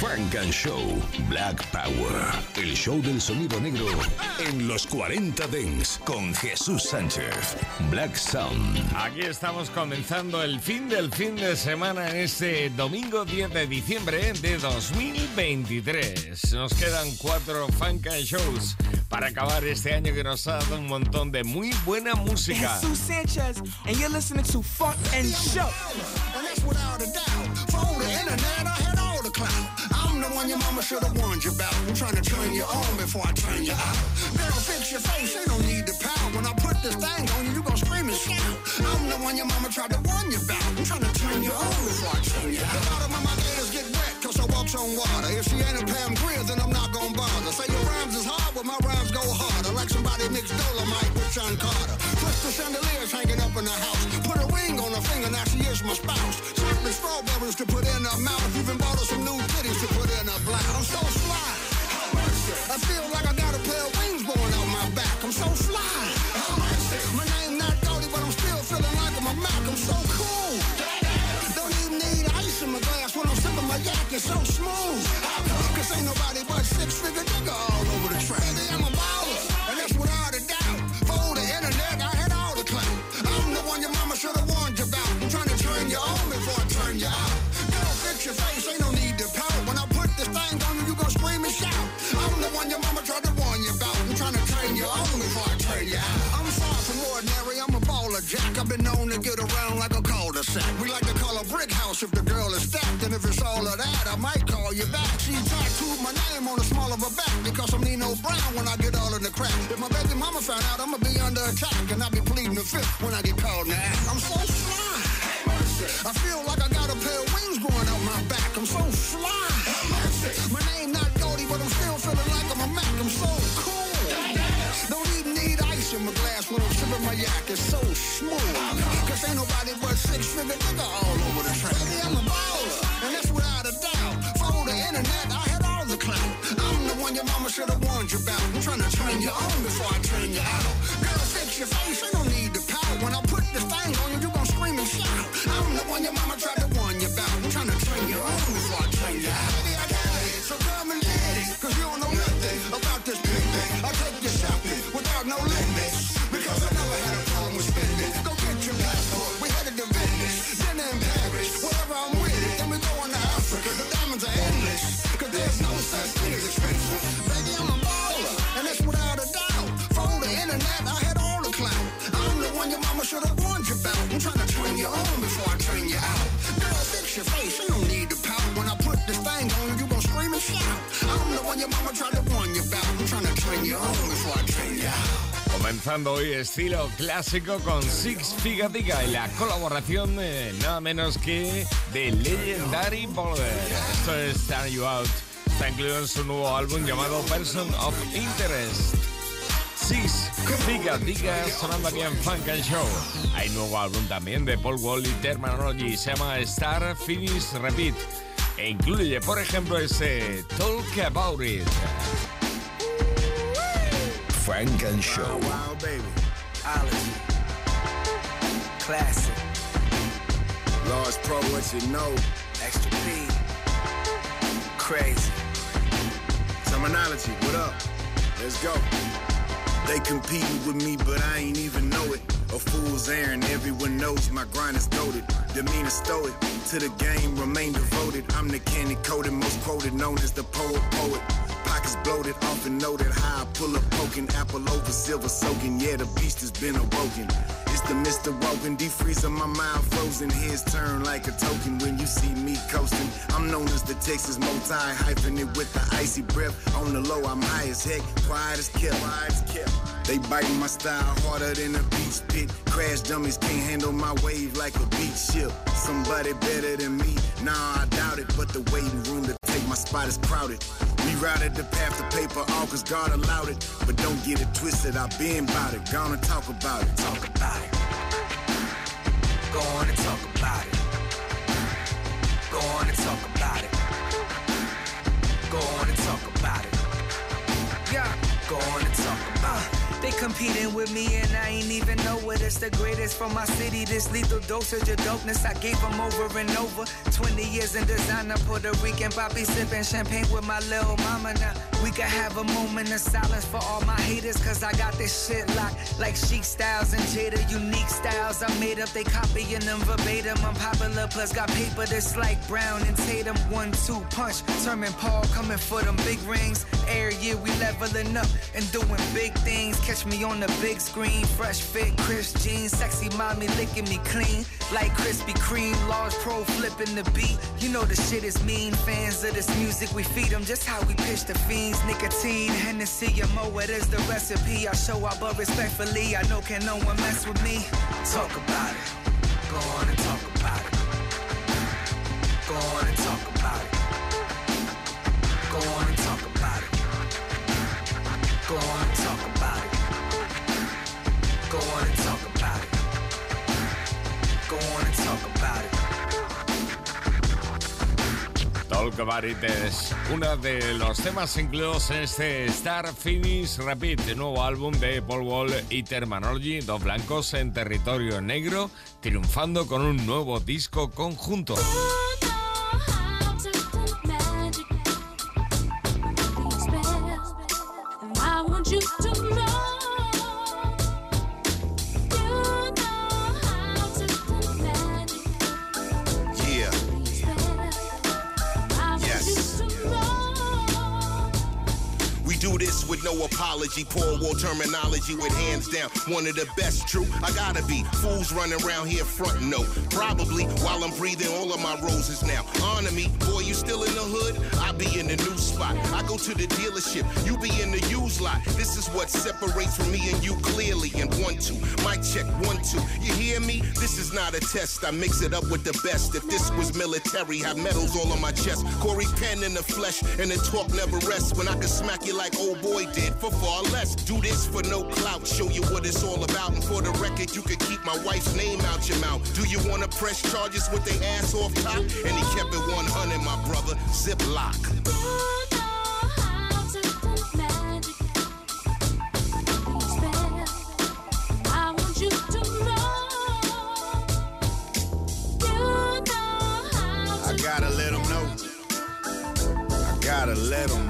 Frank and Show Black Power. El show del sonido negro en los 40 Dents con Jesús Sánchez. Black Sound. Aquí estamos comenzando el fin del fin de semana en este domingo 10 de diciembre de 2023. Nos quedan cuatro Funk and Shows para acabar este año que nos ha dado un montón de muy buena música. Jesús Sánchez, and you're listening to Funk and Show. The one your mama should have warned you about. I'm trying to turn you on before I turn you out. Girl, fix your face, ain't no need to pout. When I put this thing on you, you gon' scream and shout. I'm the one your mama tried to warn you about. I'm trying to turn you on before I turn you out. The bottom of my gators get wet, cause I walks on water. If she ain't a Pam Grier, then I'm not gon' bother. Say your rhymes is hard, but my rhymes go harder. Like somebody mixed Dolemite with Sean Carter. Crystal chandeliers hanging up in the house. Put a ring on her finger, now she is my spouse. Strawberries to put in her mouth. Even bought her some new titties to put in her blouse. I'm so fly. I feel like I got a pair of wings blowing out my back. I'm so fly. My name not Goldie, but I'm still feeling like I'm a Mac. I'm so cool. Don't even need ice in my glass when I'm sipping my yak. It's so smooth. Cause ain't nobody but six figure nigga all over the track. Brown when I get all in the crack. If my baby mama found out, I'ma be under attack. And I'll be pleading the fifth when I get called act. I'm so fly. I feel like I got a pair of wings growing out my back. I'm so fly. My name not Goldie, but I'm still feeling like I'm a Mac. I'm so cool. Don't even need ice in my glass when I'm sipping my yak. It's so smooth. Cause ain't nobody but six figure Comenzando hoy estilo clásico con Six Figadiga y la colaboración de nada menos que de Legendary Boulder. Esto es Turn You Out. Está incluido en su nuevo álbum llamado Person of Interest. Six Figadiga sonando aquí en Funk and Show. Hay nuevo álbum también de Paul Wall y Terminology. Se llama Star Finish Repeat. E incluye, por ejemplo, ese Talk About It. Funk and Show. Wow, baby. Ology. Classic. Large Pro, what you know. Extra P. Crazy. Termanology, what up? Let's go. They competing with me, but I ain't even know it. A fool's errand, everyone knows my grind is goaded. Demeanor stoic, to the game remain devoted. I'm the candy coated, most quoted, known as the poet poet. Pockets bloated, often noted how I pull up poking apple over silver soaking. Yeah, the beast has been awoken. It's the Mr. Wogan, defreezing my mind frozen. His turn like a token when you see me coasting. I'm known as the Texas multi it with the icy breath. On the low, I'm high as heck, quiet as kept. Quiet as kept. They biting my style harder than a beach pit. Crash dummies can't handle my wave like a beach ship. Somebody better than me, nah, I doubt it. But the waiting room to take my spot is crowded. We routed the path to paper, all cause God allowed it. But don't get it twisted, I've been about it. Gonna talk about it. Talk about it. Go on and talk about it. Go on and talk about it. Go on and talk about it. Yeah, go on and talk about it. They competing with me and I ain't even know it. It's the greatest from my city. This lethal dosage of dopeness I gave them over and over. 20 years in designer, Puerto Rican poppy sipping champagne with my little mama. Now we can have a moment of silence for all my haters, cause I got this shit locked like chic styles and Jada. Unique styles I made up, they copying them verbatim. I'm popular, plus got paper that's like Brown and Tatum. One, two punch. Sermon Paul coming for them big rings. Every year we leveling up and doing big things. Catch me on the big screen, fresh fit, crisp jeans, sexy mommy licking me clean. Like Krispy Kreme, large pro flipping the beat. You know the shit is mean. Fans of this music, we feed them just how we pitch the fiends. Nicotine, Hennessy, and more, it is the recipe. I show up, but respectfully, I know can no one mess with me. Talk about it. Go on and talk about it. Go on and talk about it. Go on and talk about it. Go on and talk about it. Go on and talk about it. Go on and talk about it. Talk About It es uno de los temas incluidos en este Star Finish Rapid, nuevo álbum de Paul Wall y Terminology, dos blancos en territorio negro, triunfando con un nuevo disco conjunto. Apology. Poor war terminology with hands down. One of the best, true. I gotta be. Fools running around here frontin' no. Probably while I'm breathing all of my roses now. Honor me, boy, you still in the hood? I be in the new spot. I go to the dealership, you be in the used lot. This is what separates from me and you clearly. And one, two, mic check, one, two. You hear me? This is not a test. I mix it up with the best. If this was military, have medals all on my chest. Corey Penn in the flesh, and the talk never rests. When I can smack you like old boy did for far less. Do this for no clout, show you what it's all about. And for the record, you could keep my wife's name out your mouth. Do you wanna press charges with they ass off top? And he kept it 100, my brother. Zip lock. I gotta let them know. I gotta let them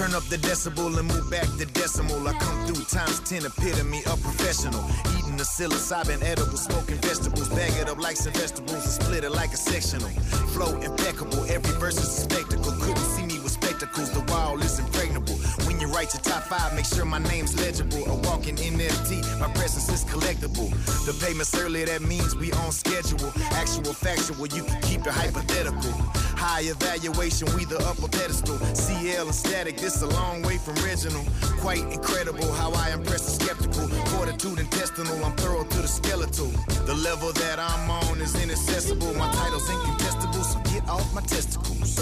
Turn up the decibel and move back the decimal. I come through times 10 epitome of professional. Eating the psilocybin edible, smoking vegetables. Bag it up like some vegetables and split it like a sectional. Flow impeccable, every verse is a spectacle. Couldn't see me with spectacles, the wall is impregnable. When you write your top five, make sure my name's legible. A walking NFT, my presence is collectible. The payment's early, that means we on schedule. Actual factual, you can keep it hypothetical. High evaluation, we the upper pedestal. CL and Statik, this a long way from original. Quite incredible how I impress the skeptical. Fortitude intestinal, I'm thorough to the skeletal. The level that I'm on is inaccessible. My title's incontestable, so get off my testicles.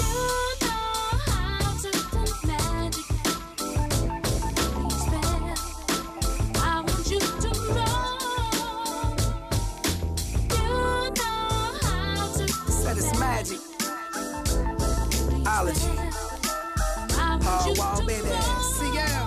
Ology. Hard oh, wall, baby. CL.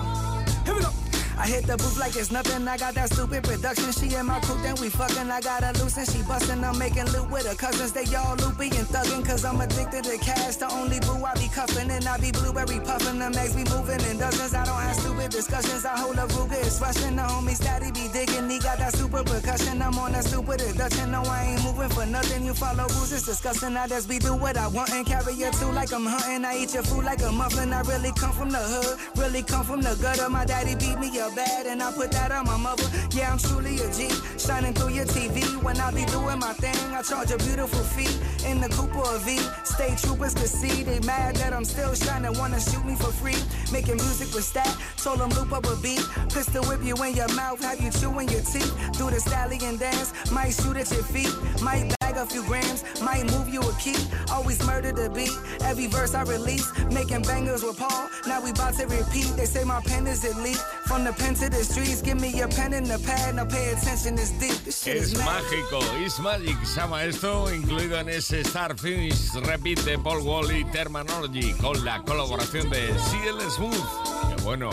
Here we go. I hit the booth like it's nothing. I got that stupid production. She in my coupe, then we fucking. I got her loose and she bustin'. I'm making loot with her cousins. They all loopy and thuggin'. Cause I'm addicted to cash. The only boo I be cuffin' and I be blueberry puffin'. The makes me moving in dozens. I discussions. I hold a Ruger. It's rushing. The homie daddy be digging. He got that super percussion. I'm on that stupid induction. No, I ain't moving for nothing. You follow rules. It's disgusting. I just be do what I want and carry your too like I'm hunting. I eat your food like a muffin. I really come from the hood. Really come from the gutter. My daddy beat me up bad and I put that on my mother. Yeah, I'm truly a G. Shining through your TV. When I be doing my thing, I charge a beautiful fee. In the coupe or a V. State troopers could see. They mad that I'm still shining. Wanna shoot me for free. Making music with stat. Told them loop up a beat. Pistol whip you in your mouth. Have you chewing your teeth. Do the stallion dance. Might shoot at your feet. Might bag a few grams. Might move you a key. Always murder the beat. Every verse I release. Making bangers with Paul. Now we about to repeat. They say my pen is elite. From the pen to the streets. Give me your pen and the pad. Now pay attention. It's deep. This shit Es is mágico, es magic, se llama esto, incluido en ese Start Finish Repeat de Paul Wall y Termanology, con la colaboración de CL Smooth. Que bueno,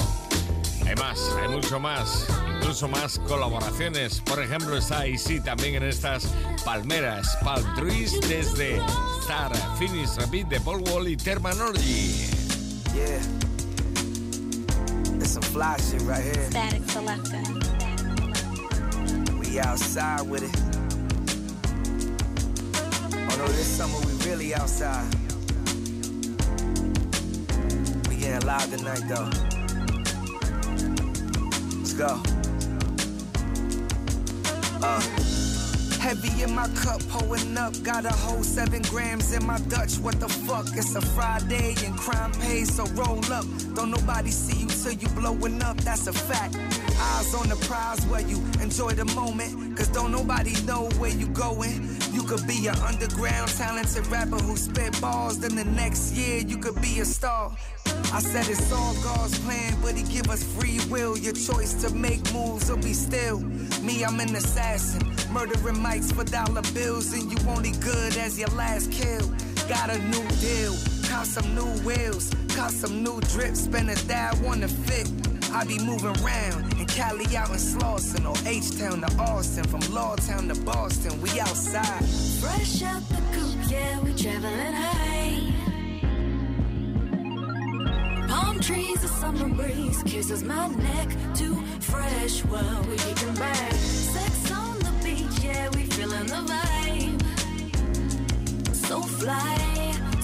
hay más, hay mucho más, incluso más colaboraciones. Por ejemplo, está Easy también en estas palmeras, Palm Trees, desde Star Finish Repeat de Paul Wall y Terminology. Yeah. It's some fly shit right here. Static Selector. We outside with it. Oh no, this summer we really outside. We getting live tonight though. Go. Uh. Heavy in my cup, pulling up. Got a whole seven grams in my Dutch. What the fuck? It's a Friday and crime pays, so roll up. Don't nobody see you till you blowing up. That's a fact. Eyes on the prize where you enjoy the moment. Cause don't nobody know where you going. You could be an underground talented rapper who spit balls. Then the next year you could be a star. I said it's all God's plan, but He give us free will. Your choice to make moves or be still. Me, I'm an assassin, murdering mics for dollar bills, and you only good as your last kill. Got a new deal, caught some new wheels, caught some new drips, spend a dad wanna fit. I be moving round in Cali out in Slauson or H-Town to Austin, from Lawtown to Boston, we outside. Fresh out the coop, yeah, we traveling high. Palm trees, a summer breeze kisses my neck. Too fresh, well, we kicking back. Sex on the beach, yeah, we feeling the vibe. So fly,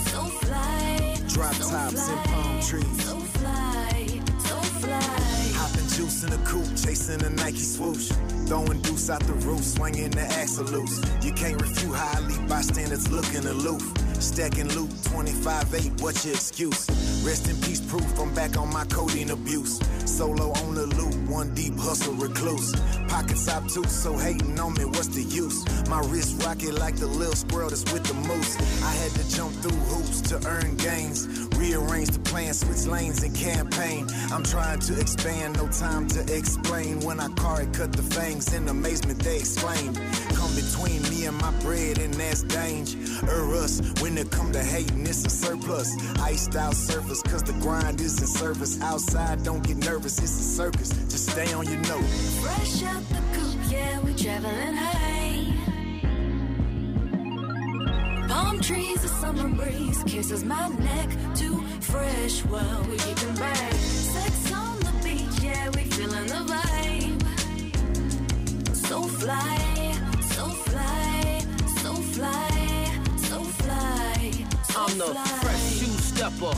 so fly. Drop so tops and palm trees. So fly, so fly. Hopping juice in a coupe, chasing a Nike swoosh. Throwing deuce out the roof, swinging the axle loose. You can't refute how I leave bystanders looking aloof. Stacking loot, 25-8, what's your excuse? Rest in peace, proof I'm back on my codeine abuse. Solo on the loop, one deep hustle recluse. Pockets obtuse, so hating on me, what's the use? My wrist rocket like the little squirrel that's with the moose. I had to jump through hoops to earn gains. Rearrange the plan, switch lanes and campaign. I'm trying to expand, no time to explain. When I car it, cut the fangs in amazement, they exclaimed. Come between me and my bread, and that's danger. Or us, when it come to hating, it's a surplus. Iced out surface, cause the grind is in service. Outside, don't get nervous, it's a circus. Just stay on your note. Fresh out the coop, yeah, we traveling high. Palm trees, a summer breeze kisses my neck. Too fresh, well, we kicking back. Sex on the beach, yeah, we feeling the vibe. So fly, so fly, so fly, so fly. So I'm the fly. fresh shoe stepper,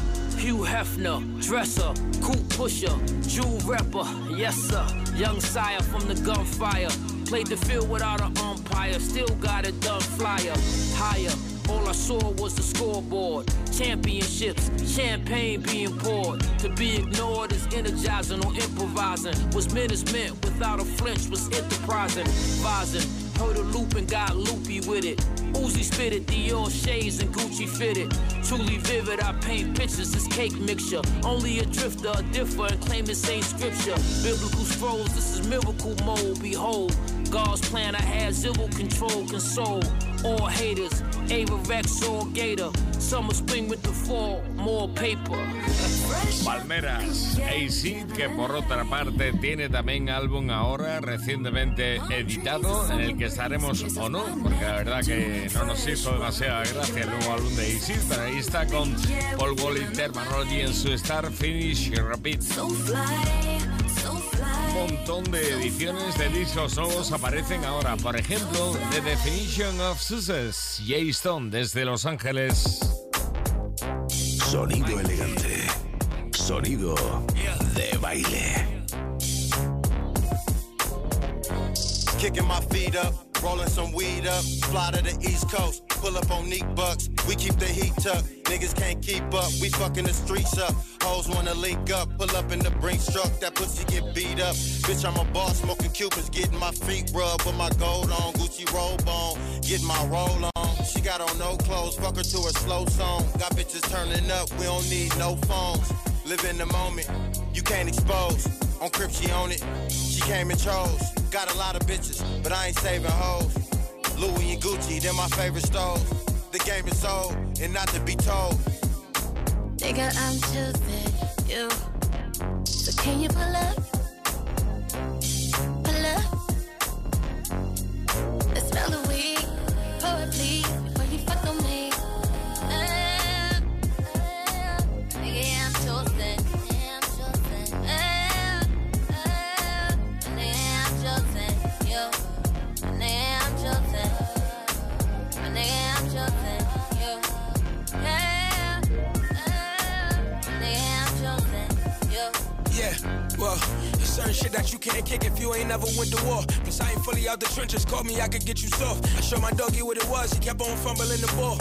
Hugh Hefner, dresser, cool pusher, jewel rapper, yes sir. Young sire from the gunfire. Played the field without an umpire, still got it done flyer. Higher, all I saw was the scoreboard. Championships, champagne being poured. To be ignored is energizing or improvising. Was meant without a flinch was enterprising. Vising, heard a loop and got loopy with it. Uzi it, Dior shades and Gucci fitted. Truly vivid, I paint pictures, this cake mixture. Only a drifter, a differ, and claim this ain't scripture. Biblical scrolls, this is miracle mode, behold. Control, all haters. Or Gator. Summer, more paper. Palmeras, AC, que por otra parte tiene también álbum ahora recientemente editado, en el que estaremos o no, porque la verdad que no nos hizo demasiada gracia el nuevo álbum de AC, pero ahí está con Paul Wally, Terminology en su Star Finish Rapid. Un montón de ediciones de discos nuevos aparecen ahora. Por ejemplo, The Definition of Success, Jay Stone desde Los Ángeles. Sonido elegante. Sonido de baile. Kicking my feet up, rolling some weed up, fly to the East Coast, pull up on neat bucks. We keep the heat tucked, niggas can't keep up. We fucking the streets up, hoes wanna link up, pull up in the Brinks truck, that pussy get beat up. Bitch, I'm a boss, smoking Cubans, getting my feet rubbed with my gold on, Gucci robe on, getting my roll on. She got on no clothes, fuck her to a slow song. Got bitches turning up, we don't need no phones. Live in the moment, you can't expose. On Crip, she on it. She came and chose. Got a lot of bitches, but I ain't saving hoes. Louis and Gucci, they're my favorite stores. The game is sold, and not to be told. Nigga, I'm choosing you. So can you pull up? That you can't kick if you ain't never went to war. Plus, I ain't fully out the trenches. Call me, I could get you soft. I showed my doggy what it was. He kept on fumbling the ball.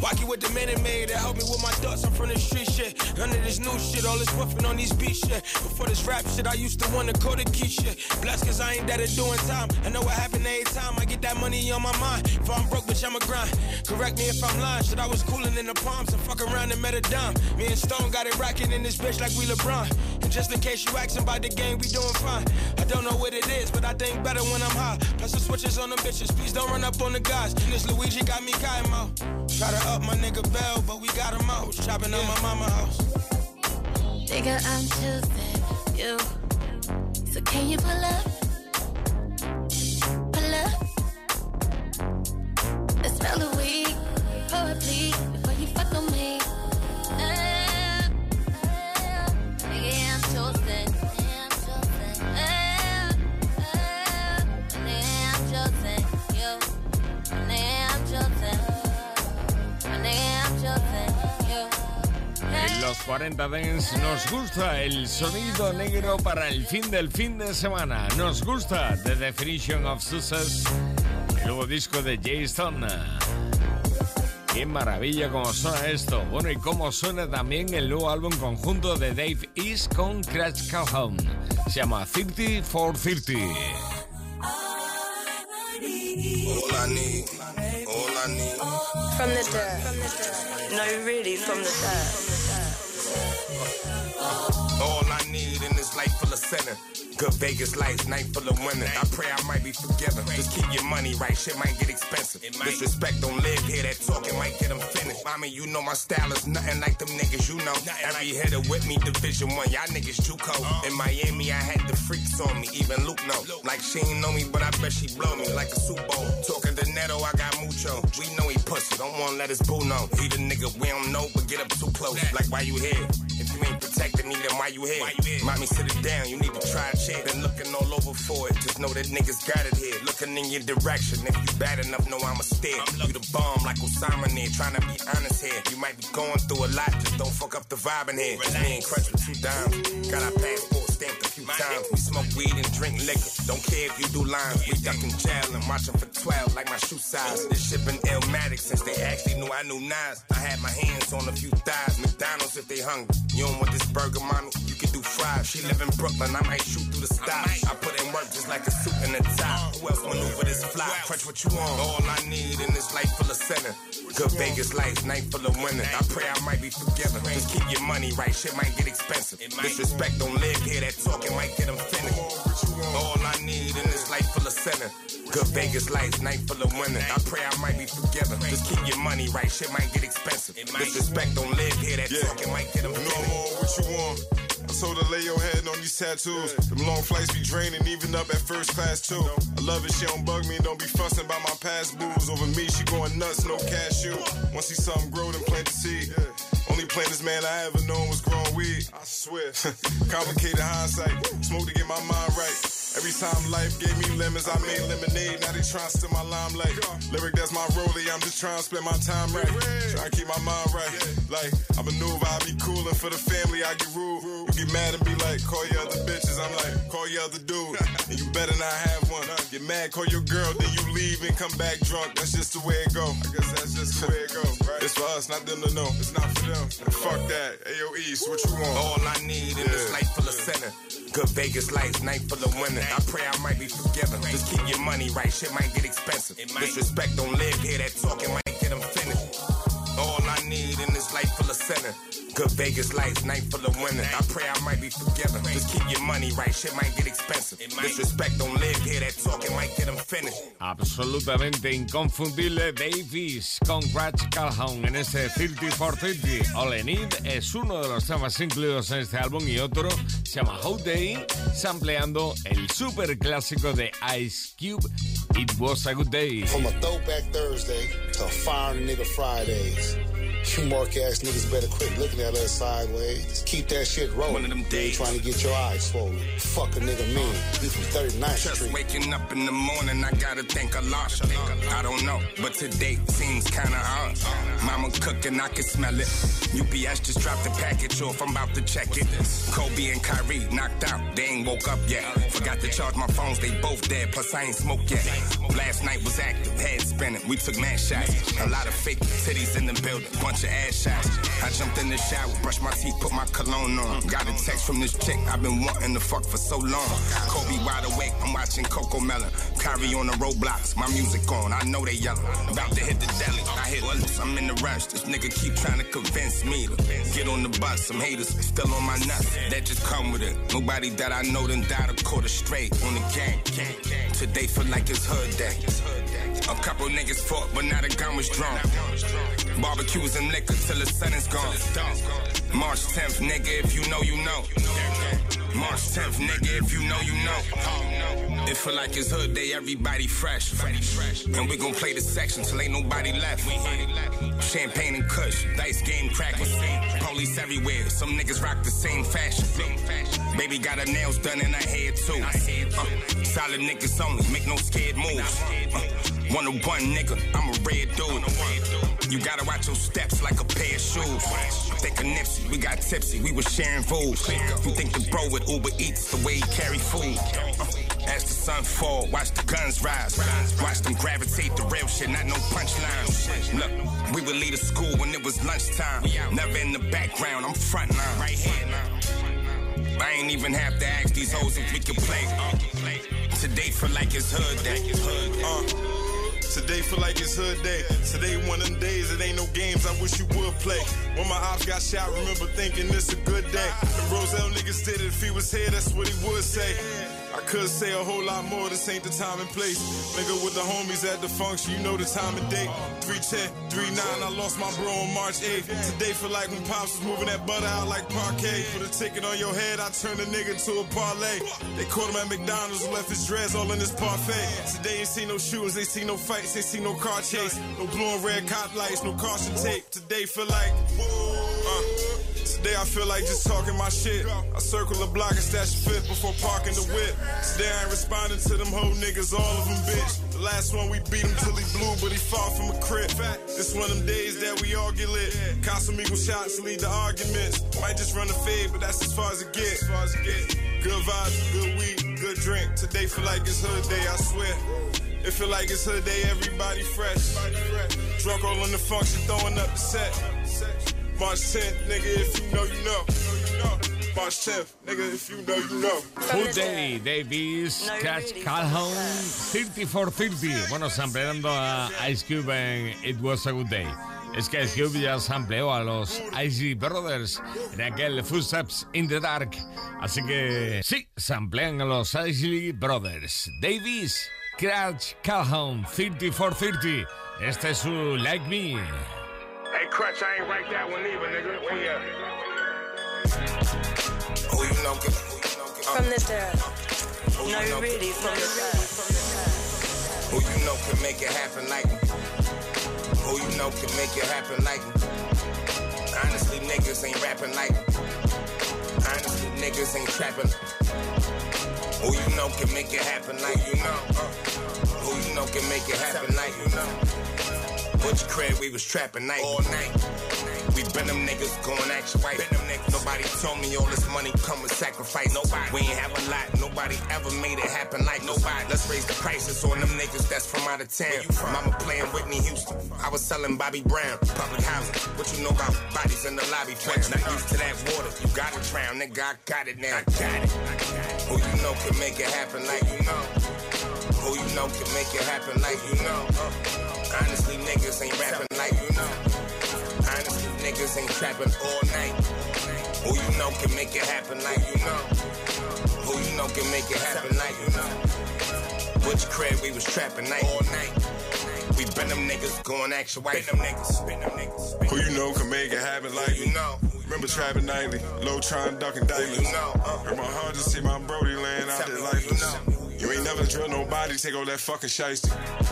Wacky with the minute maid that helped me with my thoughts. I'm from the street shit. None of this new shit. All this woofing on these beats shit. Before this rap shit, I used to wanna go to key shit. Blessed cause I ain't that at doing time. I know what happened every time. I get that money on my mind. If I'm broke, bitch, I'ma grind. Correct me if I'm lying. Shit, I was cooling in the palms and fuck around and met a dime. Me and Stone got it rocking in this bitch like we LeBron. And just in case you asking about the game, we doing fine. I don't know what it is, but I think better when I'm high. Plus the switches on the bitches. Please don't run up on the guys. And this Luigi got me out. Try to up my nigga bell, but we got him out. Chopping on my mama house. Nigga, I'm choosing you. So can you pull up? Pull up. Let's smell the weed. Pour it, please, before you fuck on me. 40 Dents nos gusta el sonido negro para el fin del fin de semana. Nos gusta The Definition of Success, el nuevo disco de Jay Stone. Qué maravilla cómo suena esto. Bueno, y cómo suena también el nuevo álbum conjunto de Dave East con Crash Calhoun. Se llama 30 for 30. All I need, all I need. From the dirt. No, really, from the dirt. Life full of sinning. Good Vegas lights, night full of women. I pray I might be forgiven. Just keep your money right, shit might get expensive. Disrespect don't live here, that talking might get them finished. Mommy, you know my style is nothing like them niggas, you know. Every hitter with me, Division One, y'all niggas Juco. In Miami, I had the freaks on me, even Luke know. Like she ain't know me, but I bet she blow me like a Super Bowl. Talking to Neto, I got mucho. We know he pussy, don't wanna let his boo know. He the nigga we don't know, but get up too close. Like why you here? You ain't protecting me, then why you here? Mommy, sit it down, you need to try a chair. Been looking all over for it, just know that niggas got it here. Looking in your direction, if you bad enough, know I'ma steer. You the bomb like Osama near, trying to be honest here. You might be going through a lot, just don't fuck up the vibe in here. Just me and Crutch with two dimes. Got our passport times. We smoke weed and drink liquor. Don't care if you do lines. We ducking jail and watching for 12 like my shoe size. This shit been illmatic since they actually knew I knew Nas. I had my hands on a few thighs. McDonald's if they hungry. You don't want this burger, mommy? You can do fries. She live in Brooklyn, I might shoot through the stars. I put in work just like a suit and a tie. Who else maneuver this fly? Crunch what you want. All I need in this life full of center. Good Vegas life, night full of winter. I pray I might be forgiven. Just keep your money right, shit might get expensive. Disrespect don't live here, that talking might get them finished. All I need in this life full of center. Good Vegas life, night full of winter. I pray I might be forgiven. Just keep your money right, shit might get expensive. Disrespect don't live here, that talking might get them finished. more what you want. Told her lay your head on these tattoos. Them long flights be draining, even up at first class too. I love it, she don't bug me, don't be fussing about my past booze. Over me, she going nuts, no cashew. Once see something grow, then plant the seed. Only planters man I ever known was growing weed. I swear. Complicated hindsight, smoke to get my mind right. Every time life gave me lemons, I made lemonade. Now they trying to steal my limelight. Lyric, that's my rollie. I'm just trying to spend my time right. Trying to keep my mind right. Like, I'm a maneuver, I be coolin' for the family, I get rude. You get mad and be like, call your other bitches. I'm like, call your other dude. And you better not have one. Get mad, call your girl, then you leave and come back drunk. That's just the way it go. I guess that's just the way it go, right? It's for us, not them to know. It's not for them. Fuck that. Ayo East, what you want? All I need in this life full of center. Good Vegas life, night full of women. I pray I might be forgiven. Just keep your money right, shit might get expensive. Disrespect don't live here, that talking might get them finished. All I need in this life full of center. Good Vegas life, night full of winter. I pray I might be forgiven. Just keep your money right, shit might get expensive. Disrespect don't live here, that talking might get them finished. Absolutamente inconfundible Davis con Ratch Calhoun en ese 30 for 30. All I Need es uno de los temas incluidos en este álbum y otro se llama How Day, sampleando el super clásico de Ice Cube, It Was a Good Day. From a throwback Thursday to a fire nigga Fridays. You mark ass niggas better quit looking at us sideways. Keep that shit rolling. One of them days. Trying to get your eyes swollen. Fuck a nigga mean. You from 39th Just Street. waking up in the morning, I gotta thank Allah. I don't know, but today seems kinda odd. Mama cooking, I can smell it. UPS just dropped the package off, I'm about to check it. Kobe and Kyrie knocked out, they ain't woke up yet. Forgot to charge my phones, they both dead, plus I ain't smoked yet. Last night was active, head spinning, we took mad shots. A lot of fake titties in the building, bunch of ass I jumped in the shower, brushed my teeth, put my cologne on. Got a text from this chick, I've been wanting to fuck for so long. Kobe wide awake, I'm watching Cocomelon. Kyrie on the roadblocks, my music on, I know they yelling. About to hit the deli, I hit Willis, I'm in the rush. This nigga keep trying to convince me to get on the bus. Some haters still on my nuts, that just come with it. Nobody that I know done died a quarter straight on the gang. Today feel like it's hood day. A couple niggas fought, but now the gun was drawn. Barbecues and liquor till the sun is gone. March 10th, nigga, if you know, you know. March 10th, nigga, if you know, you know. It feel like it's hood day, everybody fresh. And we gon' play the section till ain't nobody left. Champagne and kush, dice game crackers. Police everywhere, some niggas rock the same fashion. Baby got her nails done in her hair too. Uh, solid niggas only, make no scared moves. Uh, one on one nigga, I'm a red dude. You gotta watch your steps like a pair of shoes. Think of Nipsey, we got tipsy, we was sharing food. You think the bro with Uber Eats the way he carry food. As the sun fall, watch the guns rise. Watch them gravitate the real shit, not no punchlines. Look, we would leave the school when it was lunchtime. Never in the background, I'm front line. Right here. I ain't even have to ask these hoes if we can play. Today feel like it's hood day. Uh, Today feel like it's hood day. Today one of them days it ain't no games I wish you would play. When my ops got shot, remember thinking this a good day. If Roselle niggas did it, if he was here, that's what he would say. I could say a whole lot more, this ain't the time and place. Nigga with the homies at the function, you know the time and date. 310, 39, I lost my bro on March 8th. Today feel like when Pops was moving that butter out like parquet. Put a ticket on your head, I turned a nigga to a parlay. They caught him at McDonald's and left his dreads all in his parfait. Today ain't seen no shootings, they see no fights, ain't see no car chase. No blue and red cop lights, no caution tape. Today feel like, uh, Today I feel like just talking my shit. I circle the block and stash a fifth before parking the whip. Today I ain't responding to them whole niggas, all of them bitch. The last one we beat him till he blew, but he fought from a crib. This one of them days that we all get lit. Casamigo shots lead to arguments. Might just run a fade, but that's as far as it get. Good vibes, good weed, good drink. Today feel like it's hood day, I swear. It feel like it's her day, everybody fresh. Drunk all in the function, throwing up the set. March 10th, nigga, if you know, you know. March 10th. Nigga, if you know, you know. Full Day, Davis, Catch Calhoun, 30 for 30. Bueno, sampleando a Ice Cube en It Was a Good Day. Es que Ice Cube ya sampleó a los Icy Brothers en aquel Footsteps in the Dark. Así que sí, samplean a los Icy Brothers. Davis, Crash Calhoun, 30 for 30. Este es su Like Me. Hey, Crutch, I ain't write that one either, nigga. Where you at? Who you know? Who you know? From the dirt. Who No, you know? really, from the dirt. Who you know can make it happen like me? Who you know can make it happen like me? Honestly, niggas ain't rapping like me. Honestly, niggas ain't trapping. Who you know can make it happen like you know? Uh, who you know can make it happen like you know? Butch crib, we was trapping night all night. We been them niggas going action white. Been them niggas. Nobody told me all this money come with sacrifice. Nobody. We ain't have a lot. Nobody ever made it happen like nobody. Let's raise the prices on them niggas that's from out of town. Mama playing Whitney Houston. I was selling Bobby Brown. Public housing. What you know about bodies in the lobby? Twins. Not used to that water. You gotta drown. Nigga, I got it now. I got it. Who you know can make it happen like you know? Who you know can make it happen like you know? Uh, honestly, niggas ain't rapping like you know. Honestly, niggas ain't trapping all night. Who you know can make it happen like you know? Who you know can make it happen like you know? Butch crib, we was trapping night all night. We been them niggas going action white. Been them niggas, been them niggas. Who you know can make it happen like you know? Remember trapping nightly, low trying ducking daily. You know, uh, Hurt my heart to see my Brody laying out there lifeless. You ain't never drill nobody, take all that fucking shiesty.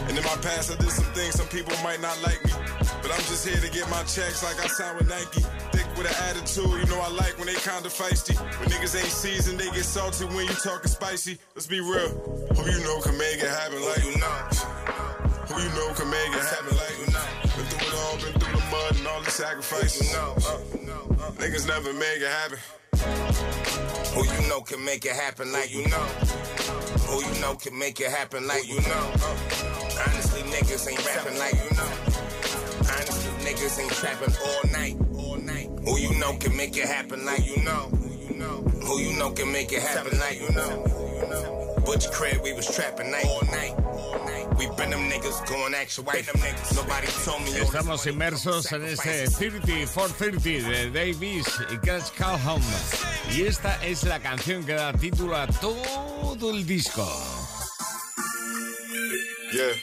And in my past, I did some things some people might not like me. But I'm just here to get my checks like I signed with Nike. Thick with an attitude, you know I like when they kinda feisty. When niggas ain't seasoned, they get salty when you talking spicy. Let's be real. Who you know can make it happen like you know? Who you know can make it happen like you know? Been through it all, been through the mud and all the sacrifices. Niggas never make it happen. Who you know can make it happen like you know? Who you know can make it happen like you know? Honestly, niggas ain't rapping like you know. Honestly, niggas ain't trapping all night. Night. Who you know can make it happen like you know? Who you know can make it happen like you know? Butch crib, we was trapping night. All night. All this Estamos inmersos en ese 30 for 30 de Davis y Crash Calhoun. Y esta es la canción que da título a todo el disco. Yeah.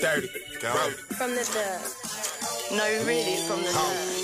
30. Bro. From the dirt. No, really, from the dirt.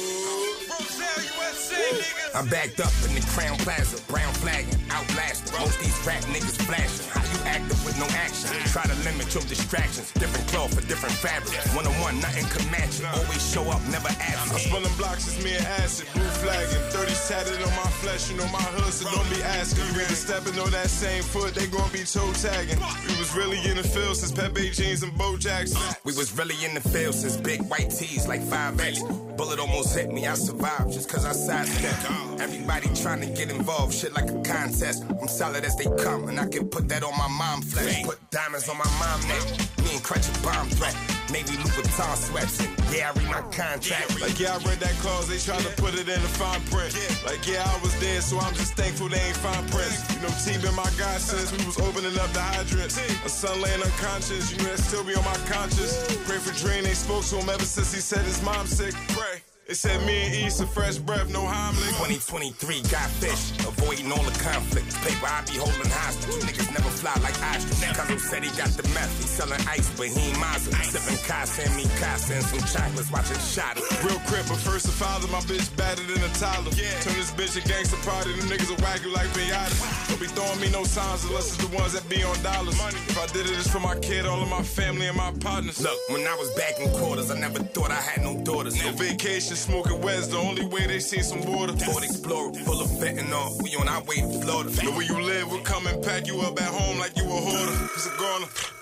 I'm backed up in the Crown Plaza, brown flagging, outlasting. Most these rap niggas flashing. How you active with no action? Try to limit your distractions. Different cloth for different fabric. One on one, nothing can match it. Always show up, never I'm spilling blocks, it's me and acid, blue flagging. 30 tatted on my flesh, you know my hood, so don't be asking. You either stepping on that same foot, they gon' be toe tagging. We was really in the field since Pepe jeans and Bo Jackson. We was really in the field since big white tees like 5X. Bullet almost hit me, I survived just cause I sidestepped. Everybody trying to get involved, shit like a contest. I'm solid as they come, and I can put that on my mom flesh. Put diamonds on my mom neck. Me and Crutch a bomb threat. Navy Louis Vuitton sweats. And yeah, I read my contract. Like, yeah, I read that clause, they trying to put it in the fine print. Like, yeah, I was there, so I'm just thankful they ain't fine prints. You know, T been my guy since we was opening up the hydrants. A son laying unconscious, you know, that still be on my conscience. Pray for Dream, they spoke to him ever since he said his mom's sick. Pray. It said me and E some fresh breath, no Heimlich. 2023 got fish, avoiding all the conflicts. Paper I be holding hostage. Niggas never fly like ostrich. Cousin said he got the meth. He selling ice, but he ain't Mazda. Sipping Casa and me Casa and some chocolates, watching shot. Real crip, but first and father, my bitch better than a toddler. Turn this bitch a gangster party, them niggas will whack you like pinata. Don't be throwing me no signs unless it's the ones that be on dollars. Money. If I did it, it's for my kid, all of my family, and my partners. Look, when I was back in quarters, I never thought I had no daughters. No vacation, smoking west, the only way they see some water. Ford Explorer, full of fentanyl. We on our way to Florida. Know where you live, we'll come and pack you up at home like you a hoarder. It's a goner.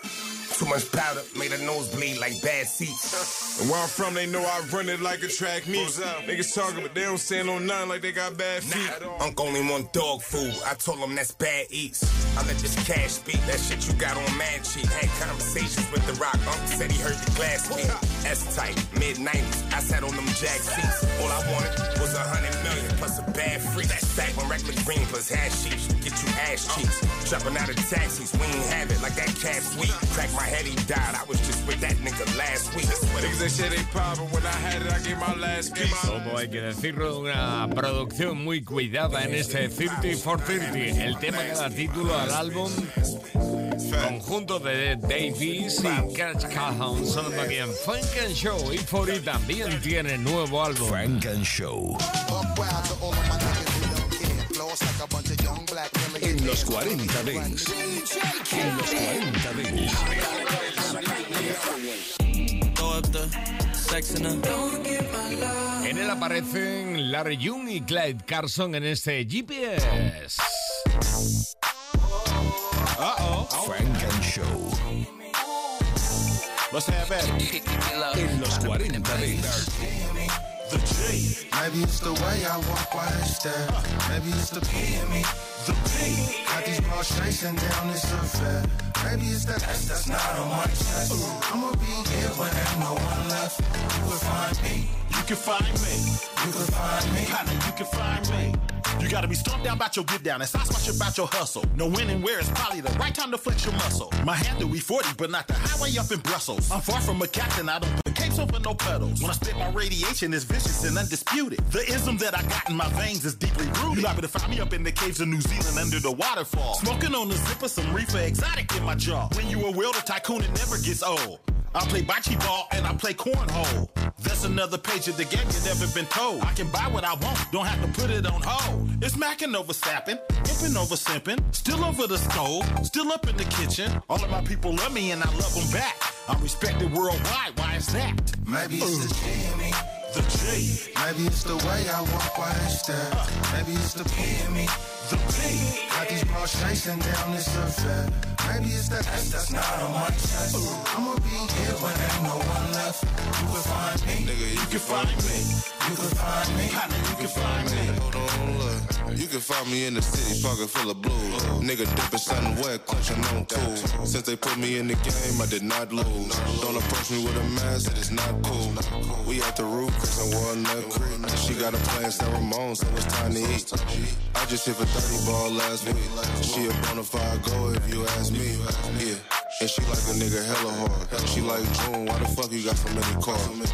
Too much powder, made her nose bleed like bad seats. And where I'm from, they know I run it like a track meet. Niggas talking, but they don't stand on nothing like they got bad feet. Nah, Unc only want dog food. I told him that's bad eats. I let this cash speak. That shit you got on mad cheap. Had conversations with the rock. Unc said he heard the glass speak. S type, mid 90s. I sat on them jack seats. All I wanted was a hundred million plus a bad freak. That's back when regular green plus hash sheets. Get you ass cheeks. Jumping out of taxis. We ain't have it like that cat sweet. Crack my head, he died. I was just with that nigga last week. Niggas that shit they poppin'. When I had it, I gave my last piece. Todo hay que decirlo, una producción muy cuidada en este 30 for 30. El tema que da título al álbum, conjunto de Davies y Catch Calhoun, sonando aquí en Funk and Show. Y 40 también tiene nuevo álbum. Funk and Show. En los 40 Dents. En los 40 Dents. En él aparecen Larry Young y Clyde Carson en este GPS. Uh-oh. Funk and Show. At it. En los 40 Dents. The J. Maybe it's the way I walk while they stare. Maybe it's the P in me. The P. Got these balls chasing down this affair. Maybe it's that S that's not on my chest. I'ma be here when ain't no one left. You will find me. You can find me. You can find me. You can find me. You gotta be stumped down about your get down and stop much about your hustle. No when and where is probably the right time to flex your muscle. My hand handle we 40, but not the highway up in Brussels. I'm far from a captain, I don't over no pedals. When I spit my radiation, it's vicious and undisputed. The ism that I got in my veins is deeply rooted. You liable to find me up in the caves of New Zealand under the waterfall. Smoking on the zipper, some reefer exotic in my jaw. When you a welder tycoon, it never gets old. I play bocce ball and I play cornhole. That's another page of the game you never been told. I can buy what I want, don't have to put it on hold. It's macking over sapping, imping over simping, still over the stove, still up in the kitchen. All of my people love me and I love them back. I'm respected worldwide, why is that? Maybe it's the uh. G in me. The J. Maybe it's the way I walk while they stare. Uh. Maybe it's the P in me. The P. Got these balls chasing down this affair. Maybe it's that S that's not on my chest. I'ma be here when ain't no one left. You can find me. Nigga, you can find me. You can find me. You can find me. Hold on, look. You can find me in the city, pocket full of blues. Nigga dipping something wet, clutching on cool. Since they put me in the game, I did not lose. Don't approach me with a mask, it is not cool. We at the roof, Chris and Walnut Creek. She got a plan, San Ramon, so it's time to eat. I just hit for 30 ball last week. She a bona fide go if you ask me. Yeah. And she like a nigga hella hard. She like June, why the fuck you got so many cars?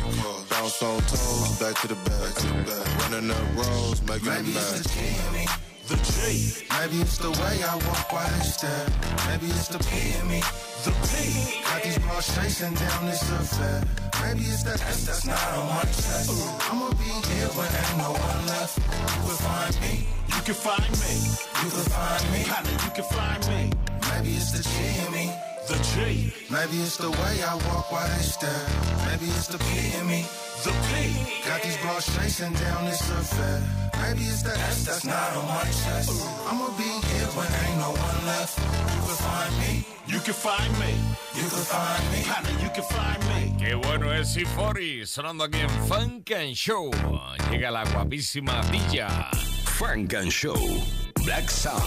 Bounce on toes, back to the back. Running up roads, making them it's the. G in me. The J. Maybe it's the way I walk while they stare. Maybe it's the P in me. The P. Got these balls chasing down this affair. Maybe it's that S that's not on my chest. I'ma be here when ain't no one left. You can find me. You can find me. You can find me. Kinda, you can find me. Maybe it's the G in me. The J. Maybe it's the way I walk while they stare. Maybe it's the P in me. The P. Got these balls chasing down this affair. Maybe it's that S that's not on my chest. I'ma be here when ain't no one left. You can find me. You can find me. You can find me. Kinda, you can find me. Qué bueno es C40, sonando aquí en Funk and Show. Llega la guapísima Villa. Funk and Show. Black Sound.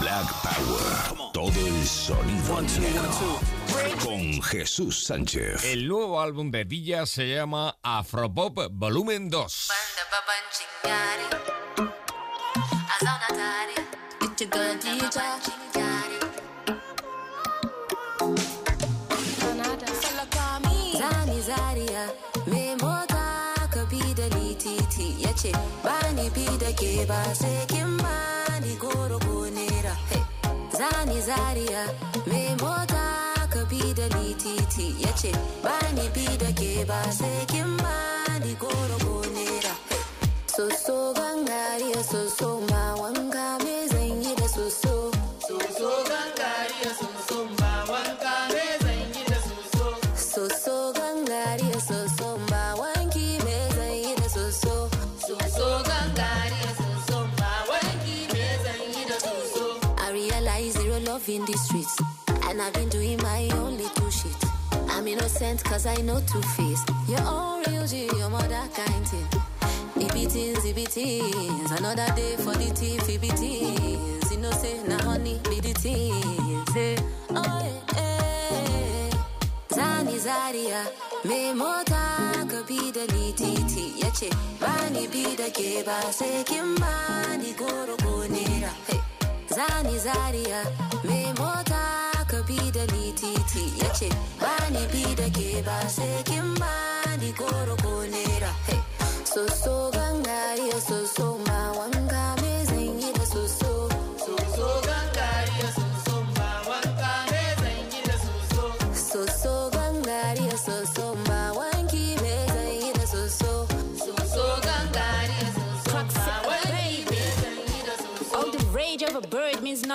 Black Power. Todo el sonido negro. Con Jesús Sánchez. El nuevo álbum de Villa se llama Afropop Volumen 2. Get your good DJ. Zani Zaria, me mota ka bi da ni titi ya ce ba ni bi da ke ba sai kin ba ni goro ko nera. Zani Zaria, me mota bi da ni titi ya ce ba ni bi da ke ba sai kin ba ni goro ko nera. Hey. Soso gangariya soso ma wanka me zan yi da soso. Soso gangariya soso ma wanka me zan yi da soso. Soso gangariya soso ma wanki me zan yi da soso. Soso gangariya soso ma wanki me zan yi da soso. I realize zero love in the streets. And I've been innocent cause I know two face. You're all real G, you're more that kind thing. Ibitins, ibitins. Another day for the thief, ibitins. You know, say, na honey, be the eh, oh, eh, eh. things. Say, oh, yeah, yeah. Zani Zaria, me mota ka bi da ni titi. Ya ce, ba ni bi da ke ba sai kin ba ni goro ko. Hey. Zani Zaria, me mota ka bi da ni titi. Ya ce, ba ni bi da ke ba sai kin ba ni goro ko nera. So so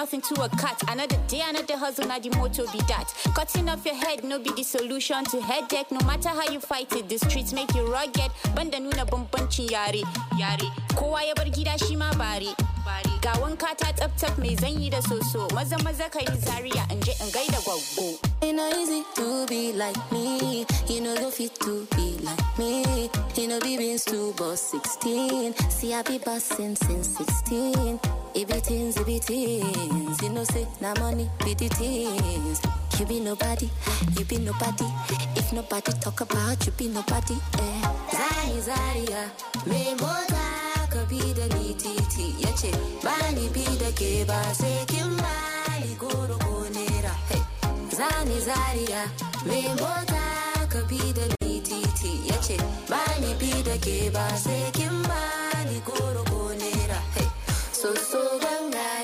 bird means nothing to a cat. Another day, another hustle, now the motto be that. Cutting off your head, no be the solution to headache. No matter how you fight it, the streets make you rugged. Banda nuna bambancin yare, yare. Kowa ya bar gida shi ma bare. Ga wanka ta tsaf tsaf mai zanyi da soso. Maza maza ka yi zaria in je in gaida gwaggo. It no easy to be like me. You know go fit to be like me. You know be beans to boss 16. See I be bossing since 16. It be teens, it be teens. You know say na money be the teens. You be nobody, you be nobody. If nobody talk about you, be nobody. Eh. Zani Zaria, me mota ni titi. Ya ce ba ni bi da ke ba sai kin ba ni goro. Zani Zaria, me mota ka bi ni titi. Ya ce ba ni bi da ke ba sai kin ba ni goro. So so gangare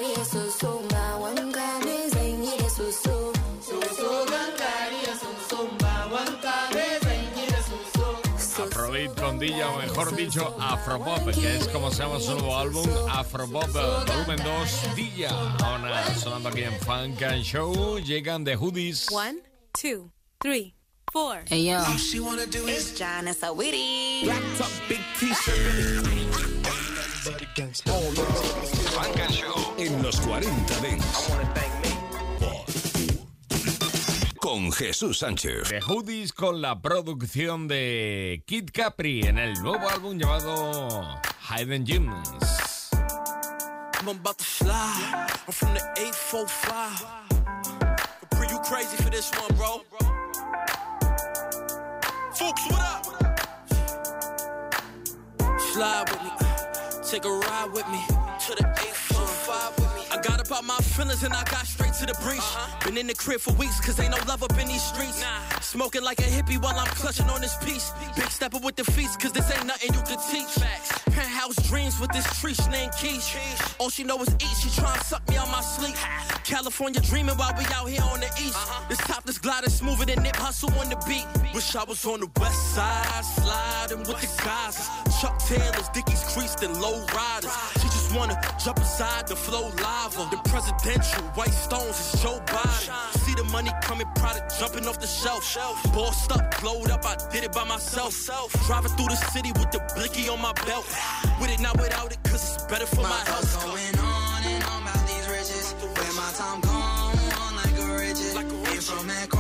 Dilla, o mejor dicho, Afropop, que es como se llama su nuevo álbum, Afropop Volumen 2, Dilla. Ahora sonando aquí en Funk and Show, llegan The Hoodies. One, two, three, four. Hey, yo. All she wanna do is Janice a witty. Black top, big t-shirt. Funk and Show en los 40 Dents. Con Jesús Sánchez. The Hoodies con la producción de Kid Capri en el nuevo álbum llamado Hidden Gems. I'm about to fly. I'm from the 845. Capri, you crazy for this one, bro. Fuchs, what up? Fly with me. Take a ride with me. To the 845 with me. I got about my feelings and I got straight to the breach. Uh-huh. Been in the crib for weeks, cause ain't no love up in these streets. Smoking like a hippie while I'm clutching on this piece. Big stepper with the feast, cause this ain't nothing you can teach. Penthouse dreams with this tree named Keish. All she know is eat, she try tryna suck me on my sleep. California dreaming while we out here on the east. Uh-huh. This topless glider smoother than Nip Hussle on the beat. Wish I was on the west side, sliding with the guys. Chuck Taylors, Dickies creased and low riders. She just wanna jump inside the flow lava. The presidential white stones is Joe Biden. See the money coming, product jumping off the shelf. Bossed up, glowed up, I did it by myself. Driving through the city with the blicky on my belt. With it, not without it, cause it's better for my, health. going on and on about these riches. Where my time gone, on like a riches. Ain't from Macron,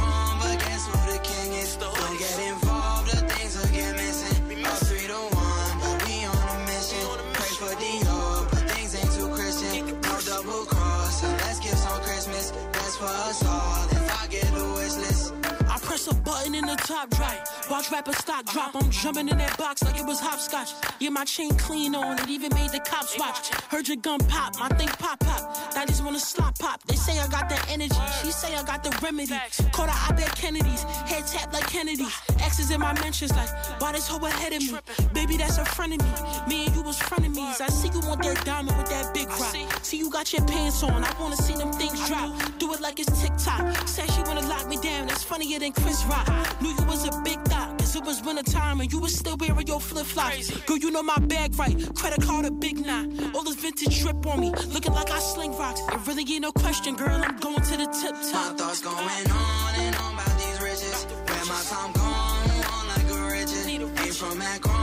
a button in the top right. Watch rapper stock drop. I'm jumping in that box like it was hopscotch. Yeah, my chain clean on it, even made the cops watch. Heard your gun pop, my thing pop pop. I just wanna slop pop. They say I got that energy. She say I got the remedy. Caught her out at Kennedy's, head tap like Kennedy. X's in my mentions like, why this hoe ahead of me? Baby, that's a friend of me. Me and you was frenemies. I see you want that diamond with that big rock. See you got your pants on. I wanna see them things drop. Do it like it's TikTok. Said she wanna lock me down. That's funnier than Chris Rock. Knew you was a big thought. Cause it was winter time and you was still wearing your flip flops. Girl, you know my bag right. Credit card a big knot. All this vintage drip on me. Looking like I sling rocks. It really ain't no question, girl. I'm going to the tip top. My thoughts going on and on about these riches. Where my time gone, on like a riches. Ain't from Macron,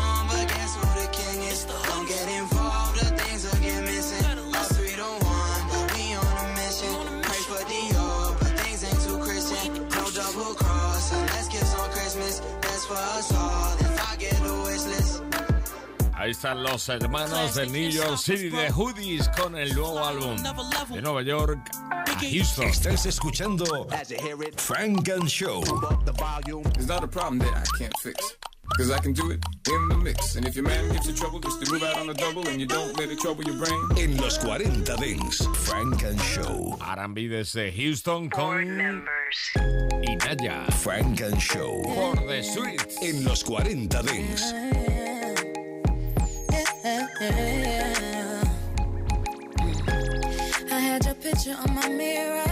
Ahí están los hermanos de New York City de Hoodies con el nuevo álbum de Nueva York a Houston. Estás escuchando Frank and Show. It's not a problem that I can't fix. Cause I can do it in the mix. And if your man gives you trouble, just to move out on the double and you don't let it trouble your brain. En los 40 Dings, Frank and Show. R&B desde Houston con Inaya. Frank and Show. For the Streets. En los 40 Dings. Mm. I had your picture on my mirror.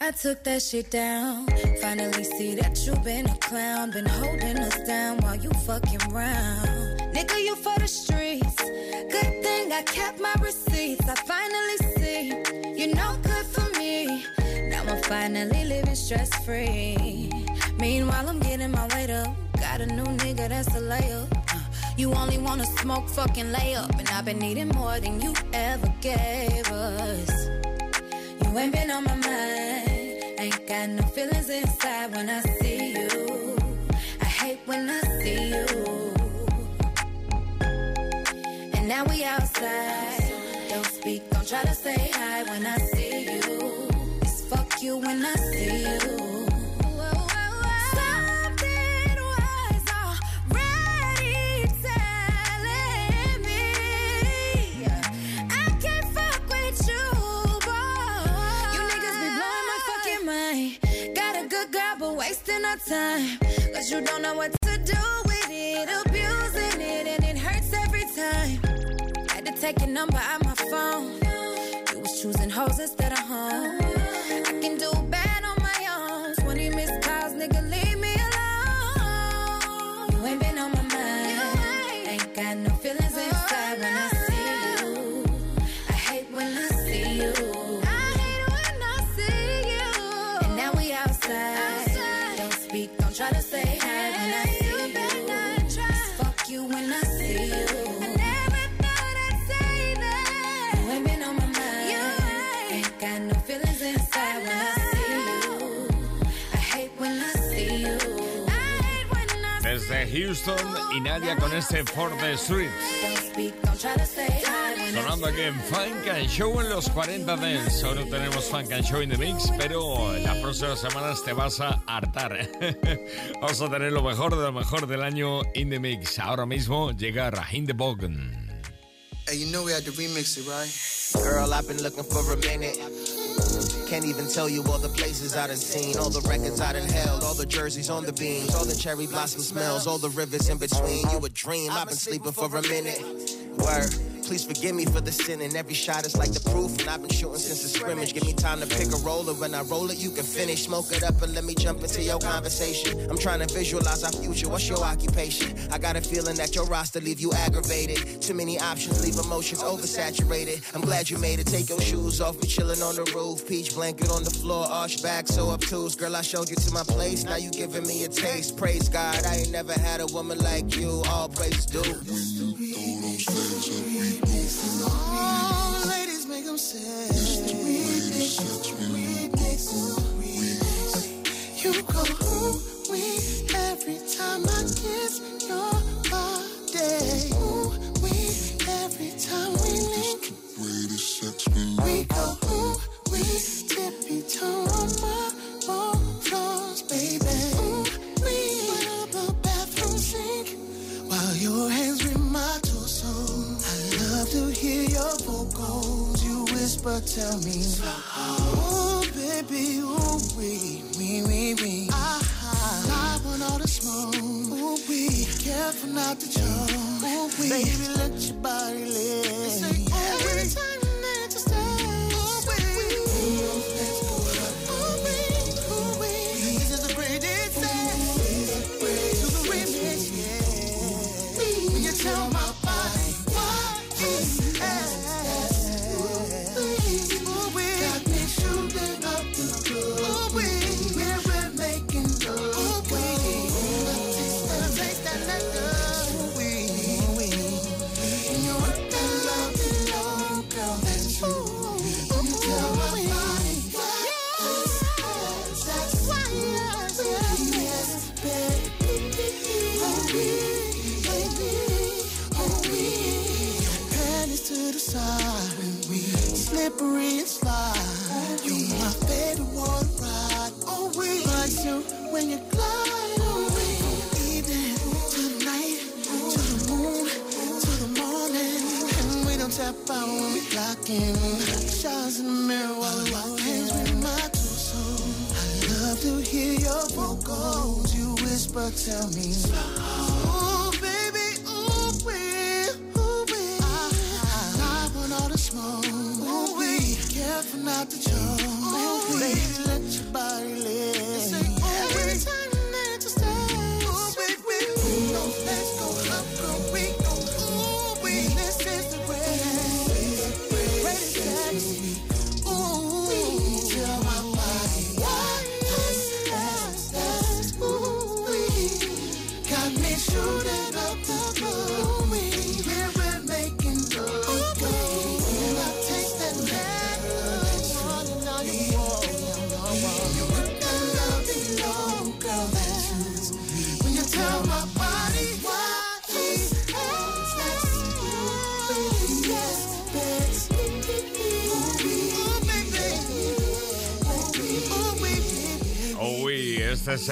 I took that shit down. Finally see that you been a clown. Been holding us down while you fucking round. Nigga, you for the streets. Good thing I kept my receipts. I finally see you're no good for me. Now I'm finally living stress free. Meanwhile, I'm getting my weight up. Got a new nigga that's a layup. You only wanna smoke, fucking lay up. And I've been needing more than you ever gave us. You ain't been on my mind. Ain't got no feelings inside when I see you. I hate when I see you. And now we outside. Don't speak, don't try to say hi when I see you. It's fuck you when I see you. Time. Cause you don't know what to do with it. Abusing it, and it hurts every time. Had to take your number out my phone. You was choosing hoes instead of home. Houston y Nadia con este For the Streets. Sonando aquí en Funk and Show en los 40 Dance. Solo tenemos Funk and Show in the Mix, pero en las próximas semanas te vas a hartar. Vamos a tener lo mejor de lo mejor del año in the Mix. Ahora mismo llega Raheem de Bogan. Hey, you know we had to remix it, right? Girl, I've been looking for a minute. Can't even tell you all the places I done seen, all the records I done held, all the jerseys on the beams, all the cherry blossom smells, all the rivers in between. You a dream, I've been sleeping for a minute. Word. Please forgive me for the sin, and every shot is like the proof. And I've been shooting since the scrimmage. Give me time to pick a roller. When I roll it, you can finish. Smoke it up and let me jump into your conversation. I'm trying to visualize our future. What's your occupation? I got a feeling that your roster leave you aggravated. Too many options leave emotions oversaturated. I'm glad you made it. Take your shoes off. We chilling on the roof. Peach blanket on the floor. Arch back, so obtuse. Girl, I showed you to my place. Now you giving me a taste. Praise God. I ain't never had a woman like you. All praise due. Wee every time I kiss your day we every time we link. We go ooh we tippy toe on my whisper, tell me, oh baby, ooh wee, wee, wee, wee. Ah, I want all the smoke. Ooh wee, careful not to choke. Ooh wee, baby, let your body live.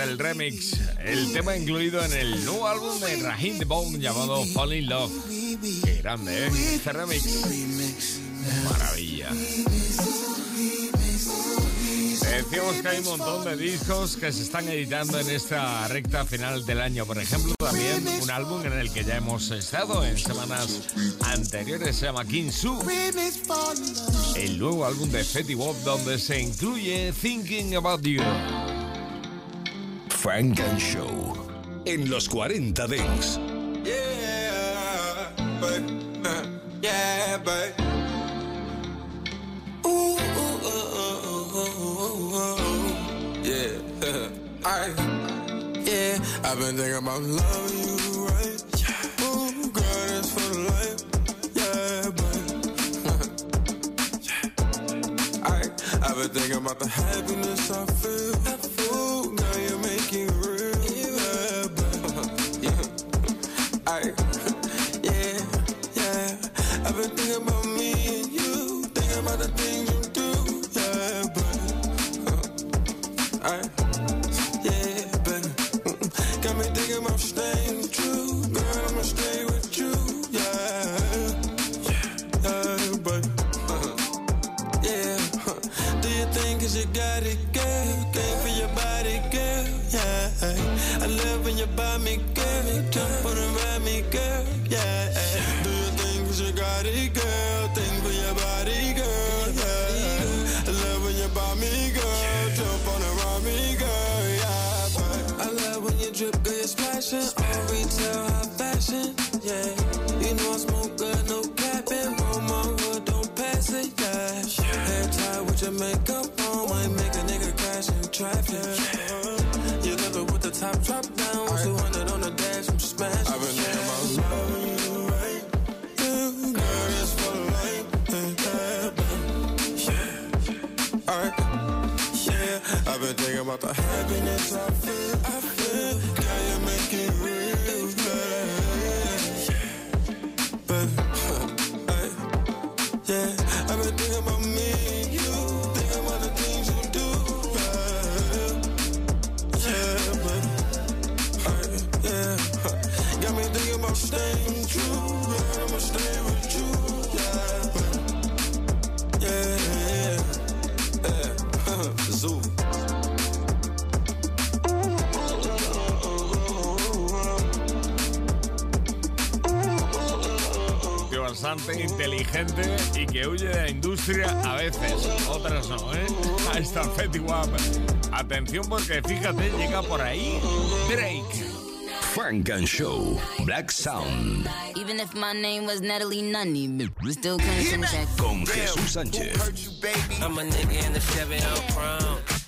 El remix, el tema incluido en el nuevo álbum de Raheem Bone llamado Fall in Love. Qué grande, ¿eh? Este remix. Maravilla. Decíamos que hay un montón de discos que se están editando en esta recta final del año. Por ejemplo, también un álbum en el que ya hemos estado en semanas anteriores, se llama King Su. El nuevo álbum de Fetty Wap donde se incluye Thinking About You. Funk and Show. En los 40 Dance. Yeah, yeah. Ooh, yeah. I, yeah, I've been thinking about loving you, right? Yeah. Ooh, girl, that's for life. Yeah, but. I, I've been thinking about the happiness I feel. About the happiness I feel. Bastante inteligente y que huye de la industria a veces, otras no, ¿eh? Ahí está Fetty Wap. Atención porque fíjate, llega por ahí Drake. Frank and Show. Black Sound. Even if my name was Natalie Nunny, we still couldn't. Con Jesús Sánchez. I'm a nigga in the Chevy.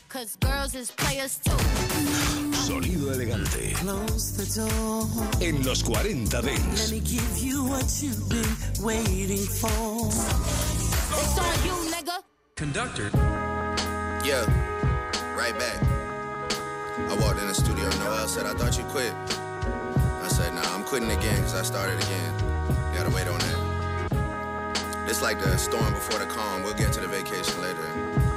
Cause girls is players too. Sonido elegante. Close the door. En los 40 Let me give you what you've been waiting for. It's on you, nigga. Conductor. Yeah, right back. I walked in the studio, Noel said, I thought you quit. I said, nah, I'm quitting again because I started again. You gotta wait on that. It's like the storm before the calm. We'll get to the vacation later.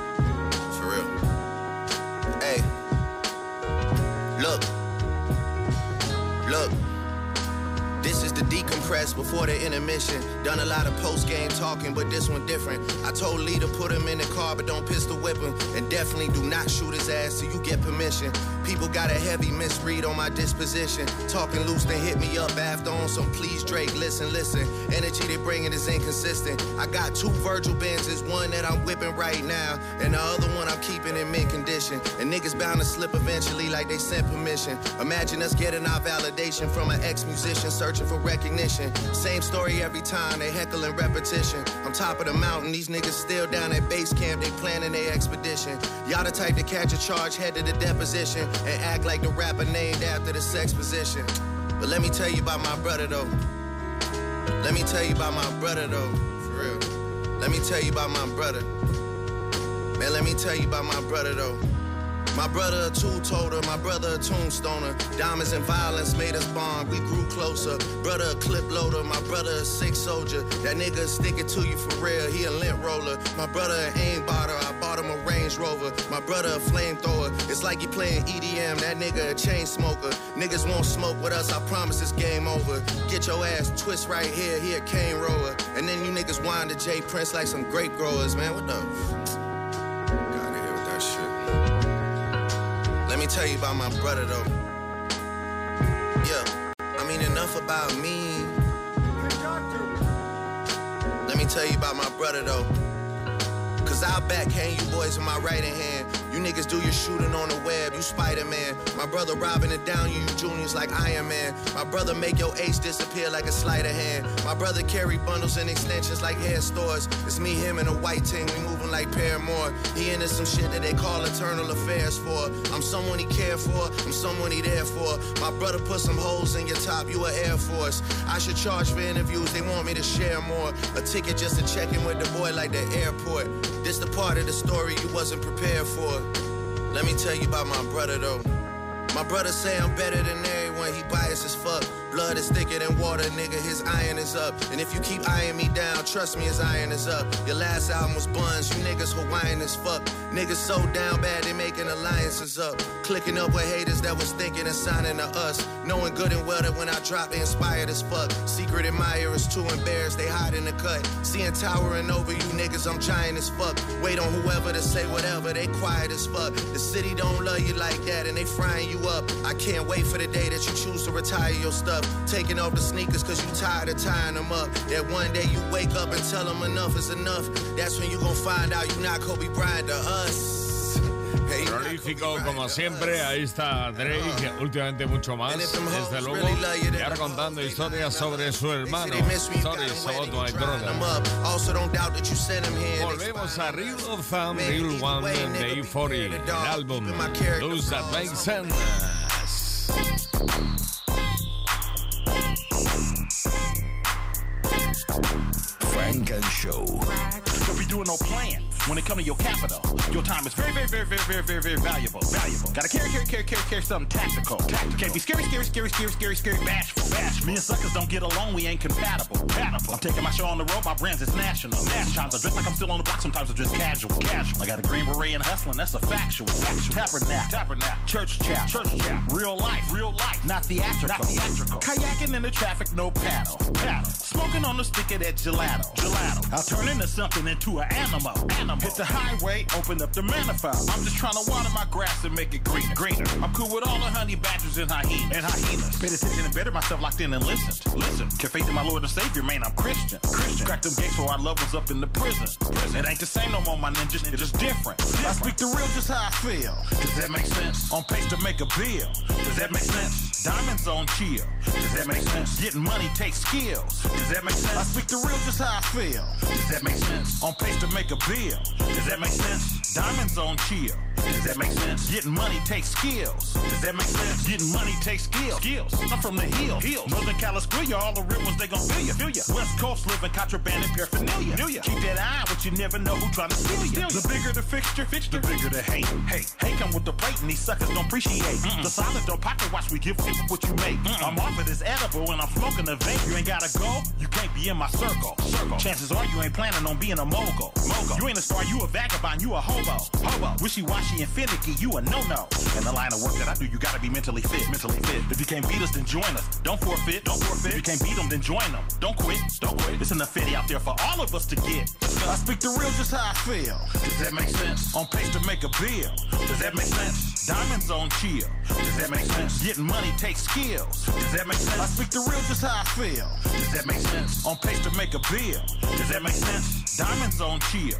Look. Look. This is the decompress before the intermission. Done a lot of post game talking, but this one different. I told Lee to put him in the car, but don't pistol whip him. And definitely do not shoot his ass till you get permission. People got a heavy misread on my disposition. Talking loose, they hit me up after on some please Drake. Listen, listen. Energy they bringing is inconsistent. I got two Virgil Benzes, one that I'm whipping right now, and the other one I'm keeping in mint condition. And niggas bound to slip eventually, like they sent permission. Imagine us getting our validation from an ex musician searching for recognition. Same story every time, they heckling repetition. I'm top of the mountain, these niggas still down at base camp, they planning their expedition. Y'all the type to catch a charge, head to the deposition, and act like the rapper named after the sex position. But let me tell you about my brother though. Let me tell you about my brother though, for real. Let me tell you about my brother. Man, let me tell you about my brother though. My brother a two-toter, my brother a tombstoner. Diamonds and violence made us bond, we grew closer. Brother a clip loader, my brother a sick soldier. That nigga stick it to you for real, he a lint roller. My brother an aim botter, I bought him a Range Rover. My brother a flamethrower, it's like he playing EDM. That nigga a chain smoker. Niggas won't smoke with us, I promise it's game over. Get your ass twist right here, he a cane roller. And then you niggas wind to J Prince like some grape growers, man. What the? Me tell you about my brother though. Yeah, I mean enough about me. Let me tell you about my brother though. Cause I'll backhand you boys with my right hand. You niggas do your shooting on the web, you Spider-Man. My brother robbing it down, you, juniors like Iron Man. My brother make your ace disappear like a sleight of hand. My brother carry bundles and extensions like hair stores. It's me, him, and a white team, we moving like Paramore. He into some shit that they call eternal affairs for. I'm someone he care for, I'm someone he there for. My brother put some holes in your top, you a Air Force. I should charge for interviews, they want me to share more. A ticket just to check in with the boy like the airport. This part of the story you wasn't prepared for. Let me tell you about my brother though. My brother say I'm better than everyone, he biased as fuck. Blood is thicker than water, nigga, his iron is up. And if you keep eyeing me down, trust me, his iron is up. Your last album was buns, you niggas Hawaiian as fuck. Niggas so down bad, they making alliances up. Clicking up with haters that was thinking and signing to us. Knowing good and well that when I drop, they inspired as fuck. Secret admirers too embarrassed, they hide in the cut. Seeing towering over you niggas, I'm giant as fuck. Wait on whoever to say whatever, they quiet as fuck. The city don't love you like that, and they frying you up. I can't wait for the day that you choose to retire your stuff. Taking off the sneakers cause you tired of tying them up. That one day you wake up and tell them enough is enough. That's when you gon' find out you not Kobe Bryant to us. Prolífico como siempre, ahí está Drake, uh-huh. últimamente mucho más, desde luego, y ahora contando historias sobre su hermano, stories about my brother. Also don't doubt that you sent him here. Volvemos a Real Thumb, Real One de E-40, el álbum Those That Make Sense. Funk and Show. Don't be doing no plan when it come to your capital. Your time is very, very, very, very, very, very, very valuable. Valuable. Gotta carry, carry, carry, carry, carry something tactical. Tactical. Can't be scary, scary, scary, scary, scary, scary, bashful. Bashful. Me and suckers don't get along. We ain't compatible. Compatible. I'm taking my show on the road. My brand's is national. Sometimes I dress like I'm still on the block. Sometimes I dress casual. Casual. I got a green beret and hustling. That's a factual. Factual. Tabernacle. Tabernacle. Church chap. Church chap. Real life. Real life. Not theatrical. Not theatrical. Kayaking in the traffic. No paddle. Paddle. Smoking on the stick of that gelato. Gelato. I'll turn into something into an animal. Animal. Hit the highway. Open up the manifold. I'm just trying to water my grass and make it greener. Greener. I'm cool with all the honey badgers and hyenas. And hyenas. Paid attention and better myself locked in and listened. Listen. Can faith in my Lord and Savior, man, I'm Christian. Christian. Crack them gates for our loved ones up in the prison. Prison. It ain't the same no more, my ninjas. It is different. I speak the real just how I feel. Does that make sense? On pace to make a bill. Does that make sense? Diamonds on chill. Does that make sense? Getting money takes skills. Does that make sense? I speak the real just how I feel. Does that make sense? On pace to make a bill. Does that make sense? Diamonds on chill. Does that make sense? Getting money takes skills. Does that make sense? Getting money takes skills. Skills. I'm from the hill. Hill. Northern California, all the real ones, they gon' feel you. Feel ya. West Coast living contraband and paraphernalia. Feel ya. Keep that eye, but you never know who trying to steal ya. The bigger the fixture, fixture, the bigger the hate. Hey, hey, come with the plate and these suckers don't appreciate. The solid don't pocket watch, we give people what you make. I'm off of this edible and I'm smoking the vape. You ain't gotta go, you can't be in my circle. Circle. Chances are you ain't planning on being a mogul. mogul. mogul. You ain't a star, you a vagabond, you a hobo. Hobo. Wishy-washy and finicky, you a no-no. In the line of work that I do, you gotta be mentally fit, mentally fit. If you can't beat us, then join us. Don't forfeit, don't forfeit. If you can't beat them, then join them. Don't quit, don't quit. It's enough fitty out there for all of us to get. I speak the real just how I feel. Does that make sense? On pace to make a bill. Does that make sense? Diamonds on chill. Does that make sense? Getting money takes skills. Does that make sense? I speak the real just how I feel. Does that make sense? On pace to make a bill. Does that make sense? Diamonds on chill.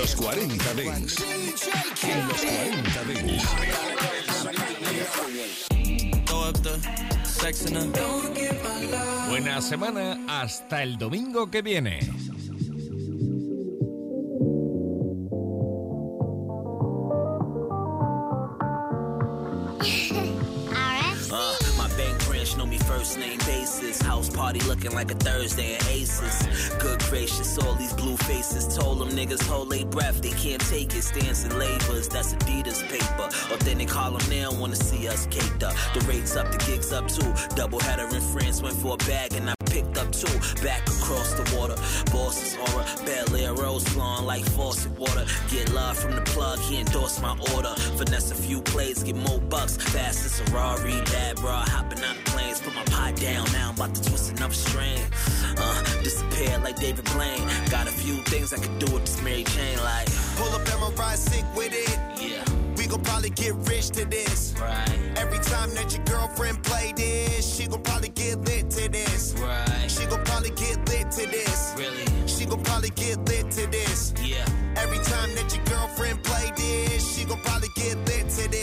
los 40 Dents. En los 40 Dents. Buena semana hasta el domingo que viene. Looking like a Thursday at Aces. Good gracious, all these blue faces. Told them niggas hold their breath, they can't take it. Stance labors, that's Adidas paper. Authentic Harlem, they don't wanna see us caked up. The rates up, the gigs up too. Double header in France, went for a bag and I picked up two. Back across the water, Boston's horror. Bel Air rose flowing like faucet water. Get love from the plug, he endorsed my order. Finesse a few plays, get more bucks. Fast as a Ferrari, bad bro, hopping on planes. Put my pie down, now I'm about to twist another string. Uh, disappear like David Blaine. Got a few things I could do with this Mary Jane, like. Pull up and sick with it. Gon' probably get rich to this. Right. Every time that your girlfriend play this, she gon' probably get lit to this. Right. She gon' probably get lit to this. Really? She gon' probably get lit to this. Yeah. Every time that your girlfriend play this, she gon' probably get lit to this.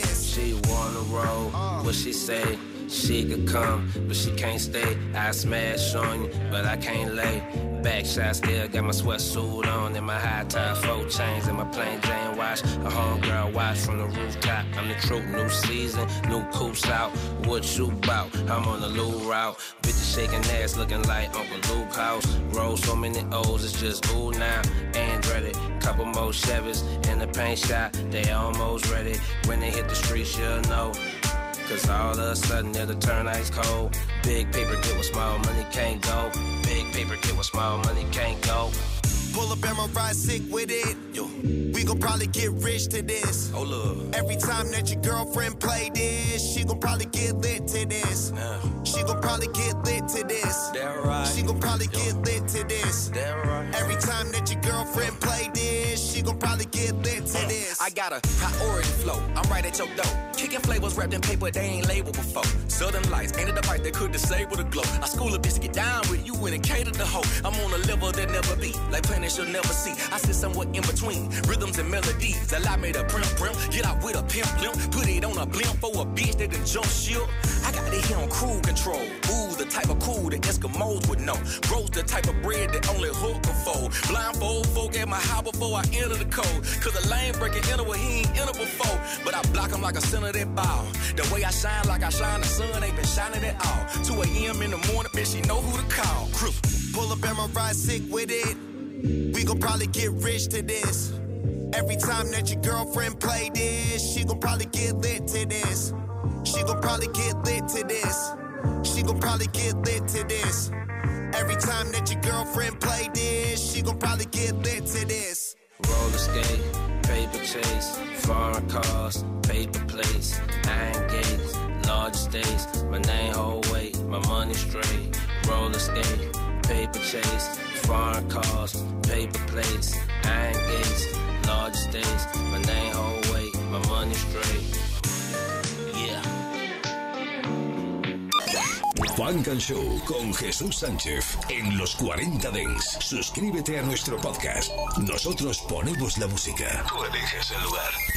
What she say? She could come, but she can't stay. I smash on you, but I can't lay. Back shot still got my sweatsuit on and my high top four chains and my plain Jane watch. A homegirl watch from the rooftop. I'm the truth, new season, new coops out. What you bout? I'm on the low route. Bitches shaking ass, looking like Uncle Luke House. Roll so many O's, it's just ooh now. Andretti, couple more Chevys in the paint shop. They almost ready. When they hit the streets, you'll know. Cause all of a sudden it'll turn ice cold. Big paper get with small money can't go. Big paper get with small money can't go. Pull up and ride sick with it. Yo. We gon' probably get rich to this. Up. Every time that your girlfriend play this, she gon' probably get lit to this. She gon' probably get lit to this. Right. She gon' probably get lit to this. Right. Every time that your girlfriend play this, she gon' probably get lit to uh, this. I got a priority flow. I'm right at your door. Kicking flavors wrapped in paper they ain't labeled before. Southern lights ain't a device that could disable the glow. I school a bitch to get down with you and cater the hoe. I'm on a level that never be, like planets you'll never see. I sit somewhere in between rhythms and melodies. Allow me to primp primp, get out with a pimp limp, put it on a blimp for a bitch that done jump ship. I got it here on crew control. Ooh, the type of cool that Eskimos would know. Bros the type of bread that only hook can fold. Blindfold folk at my house before I enter the code. Cause a lane breaking enter where he ain't enter before. But I block him like a center that ball. The way I shine like I shine, the sun ain't been shining at all. 2 a.m. in the morning, bitch, she know who to call. Crew. Pull up and my ride sick with it. We gon' probably get rich to this. Every time that your girlfriend play this, she gon' probably get lit to this. She gon' probably get lit to this. She gon' probably get lit to this. Every time that your girlfriend play this, she gon' probably get lit to this. Roller skate, paper chase, foreign cars, paper plates, iron gates, large states. My name hold weight, my money straight. Roller skate, paper chase, foreign cars, paper plates, iron gates, large states. My name hold weight, my money straight. Yeah. Funk and Show con Jesús Sánchez en los 40 Dents. Suscríbete a nuestro podcast. Nosotros ponemos la música. Tú eliges el lugar.